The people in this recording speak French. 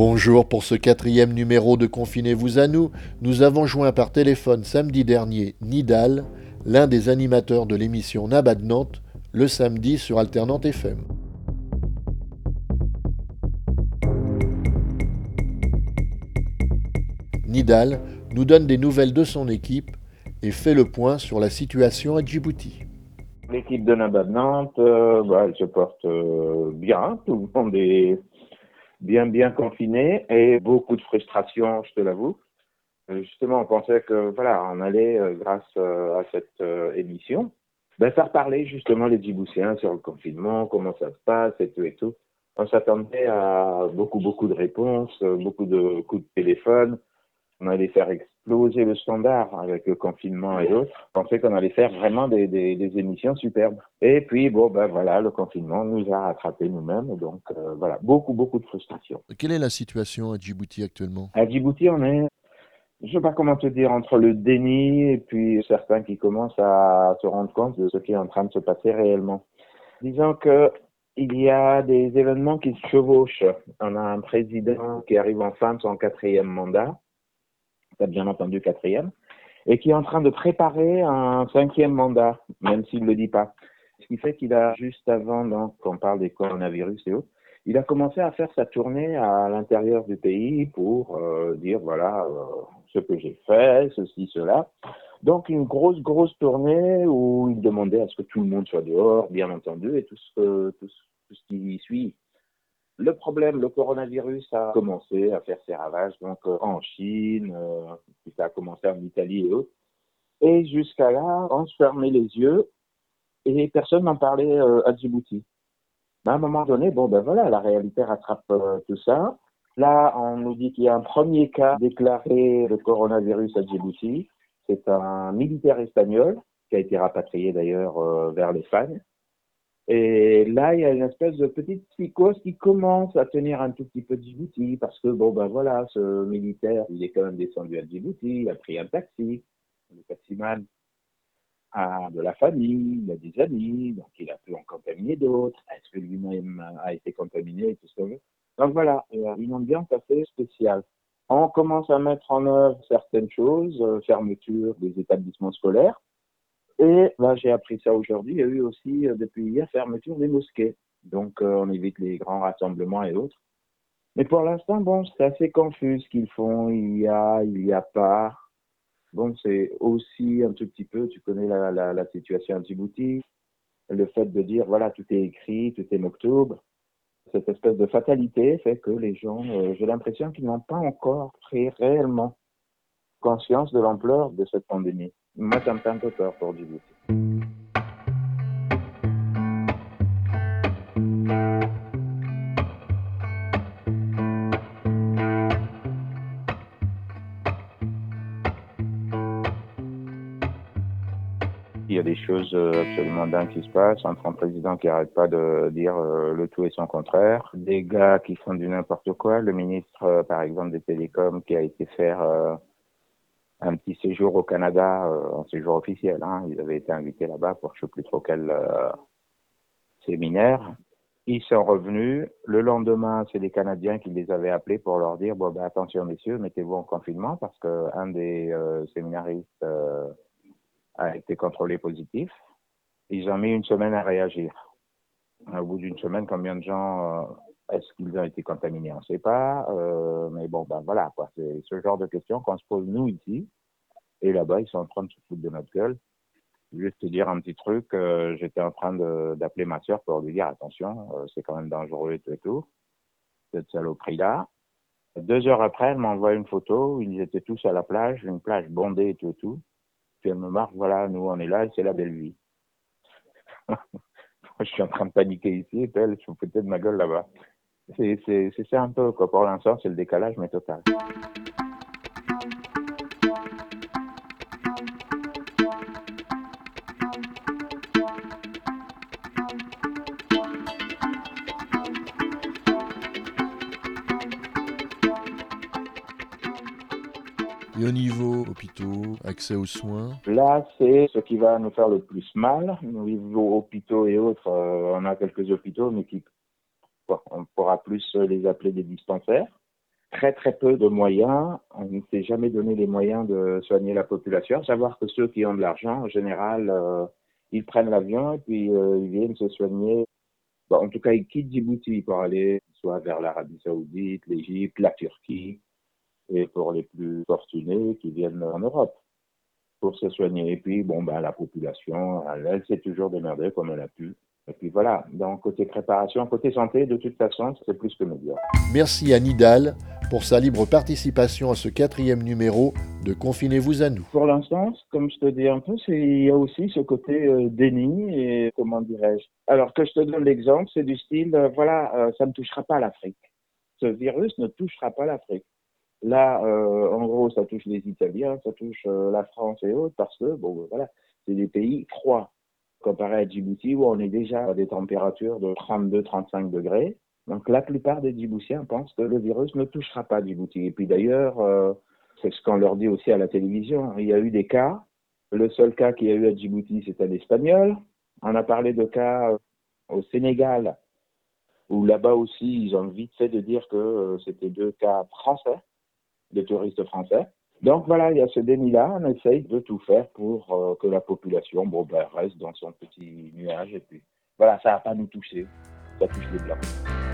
Bonjour pour ce quatrième numéro de Confinez-vous à nous. Nous avons joint par téléphone samedi dernier Nidal, l'un des animateurs de l'émission Nabad Nantes, le samedi sur Alternante FM. Nidal nous donne des nouvelles de son équipe et fait le point sur la situation à Djibouti. L'équipe de Nabad Nantes, euh, bah, elle se porte euh, bien. Tout le monde est bien, bien confiné et beaucoup de frustration, je te l'avoue. Euh, justement, on pensait que voilà, on allait, grâce à cette émission, ben, faire parler justement les Djiboutiens sur le confinement, comment ça se passe et tout et tout. On s'attendait à beaucoup, beaucoup de réponses, beaucoup de coups de téléphone, on allait faire exploser le standard avec le confinement et d'autres. On pensait qu'on allait faire vraiment des, des, émissions superbes. Et puis, bon, ben voilà, le confinement nous a rattrapés nous-mêmes. Donc, euh, voilà, beaucoup, beaucoup de frustration. Quelle est la situation à Djibouti actuellement? À Djibouti, on est, je ne sais pas comment te dire, entre le déni et puis certains qui commencent à se rendre compte de ce qui est en train de se passer réellement. Disons que il y a des événements qui se chevauchent. On a un président qui arrive en fin de son quatrième mandat bien entendu quatrième, et qui est en train de préparer un cinquième mandat, même s'il ne le dit pas. Ce qui fait qu'il a, juste avant donc, qu'on parle des coronavirus et autres, il a commencé à faire sa tournée à l'intérieur du pays pour euh, dire voilà euh, ce que j'ai fait, ceci, cela. Donc une grosse, grosse tournée où il demandait à ce que tout le monde soit dehors, bien entendu, et tout ce, tout ce qui suit. Le problème, le coronavirus a commencé à faire ses ravages donc euh, en Chine, euh, puis ça a commencé en Italie et autres. Et jusqu'à là, on se fermait les yeux et personne n'en parlait euh, à Djibouti. Mais à un moment donné, bon ben voilà, la réalité rattrape tout ça. Là, on nous dit qu'il y a un premier cas déclaré de coronavirus à Djibouti. C'est un militaire espagnol qui a été rapatrié d'ailleurs vers l'Espagne. Et là, il y a une espèce de petite psychose qui commence à tenir un tout petit peu Djibouti, parce que, bon, ben voilà, ce militaire, il est quand même descendu à Djibouti, il a pris un taxi, le taximan a de la famille, il a des amis, donc il a pu en contaminer d'autres. Est-ce que lui-même a été contaminé et tout ça Donc voilà, une ambiance assez spéciale. On commence à mettre en œuvre certaines choses, euh, fermeture des établissements scolaires, et là, j'ai appris ça aujourd'hui. Il y a eu aussi, euh, depuis hier, fermeture des mosquées. Donc, euh, on évite les grands rassemblements et autres. Mais pour l'instant, bon, c'est assez confus ce qu'ils font. Il y a, il y a pas. Bon, c'est aussi un tout petit peu, tu connais la, situation à Djibouti, le fait de dire, voilà, tout est écrit, tout est octobre. Cette espèce de fatalité fait que les gens, euh, j'ai l'impression qu'ils n'ont pas encore pris réellement conscience de l'ampleur de cette pandémie. Moi, ça un peu peur pour Djibouti. Il y a des choses euh, absolument dingues qui se passent. Entre un président qui arrête pas de dire euh, le tout et son contraire, des gars qui font du n'importe quoi, le ministre euh, par exemple des télécoms qui a été faire un petit séjour au Canada, euh, un séjour officiel. Hein. Ils avaient été invités là-bas pour je ne sais plus trop quel euh, séminaire. Ils sont revenus. Le lendemain, c'est les Canadiens qui les avaient appelés pour leur dire bon ben attention messieurs, mettez-vous en confinement parce que un des euh, séminaristes a été contrôlé positif. Ils ont mis une semaine à réagir. Au bout d'une semaine, combien de gens est-ce qu'ils ont été contaminés On ne sait pas. Mais bon, ben voilà, quoi. C'est ce genre de questions qu'on se pose nous ici. Et là-bas, ils sont en train de se foutre de notre gueule. Juste te dire un petit truc, euh, j'étais en train d'appeler ma soeur pour lui dire attention, euh, c'est quand même dangereux et tout et tout. Cette saloperie-là. Deux heures après, elle m'envoie une photo où ils étaient tous à la plage, une plage bondée et tout et tout. Puis elle me marque, voilà, nous on est là et c'est la belle vie. je suis en train de paniquer ici et elle se foutait de ma gueule là-bas. C'est ça un peu, quoi. Pour l'instant, c'est le décalage, mais total. Et au niveau hôpitaux, accès aux soins Là, c'est ce qui va nous faire le plus mal. Au niveau hôpitaux et autres, euh, on a quelques hôpitaux, mais qui on pourra plus les appeler des dispensaires. très très peu de moyens. On ne s'est jamais donné les moyens de soigner la population. savoir que ceux qui ont de l'argent, en général, euh, ils prennent l'avion et puis euh, ils viennent se soigner. en tout cas, ils quittent Djibouti pour aller soit vers l'Arabie Saoudite, l'Égypte, la Turquie, et pour les plus fortunés qui viennent en Europe pour se soigner. Et puis, bon, ben, la population, elle, elle s'est toujours démerdée comme elle a pu. Et puis voilà, donc côté préparation, côté santé, de toute façon, c'est plus que médiocre. Merci à Nidal pour sa libre participation à ce quatrième numéro de Confinez-vous à nous. Pour l'instant, comme je te dis un peu, il y a aussi ce côté euh, déni et comment dirais-je. Alors que je te donne l'exemple, c'est du style, euh, voilà, euh, ça ne touchera pas l'Afrique. Ce virus ne touchera pas l'Afrique. Là, en gros, ça touche les Italiens, ça touche la France et autres parce que, bon, voilà, c'est des pays froids comparé à Djibouti où on est déjà à des températures de 32-35 degrés. Donc la plupart des Djiboutiens pensent que le virus ne touchera pas Djibouti. Et puis d'ailleurs, euh, c'est ce qu'on leur dit aussi à la télévision. Il y a eu des cas. Le seul cas qu'il y a eu à Djibouti, c'était l'espagnol. On a parlé de cas euh, au Sénégal, où là-bas aussi, ils ont vite fait de dire que euh, c'était deux cas français, de touristes français. Donc voilà, il y a ce déni-là, on essaye de tout faire pour euh, que la population bon, ben, reste dans son petit nuage. Et puis voilà, ça va pas nous toucher, ça touche les Blancs.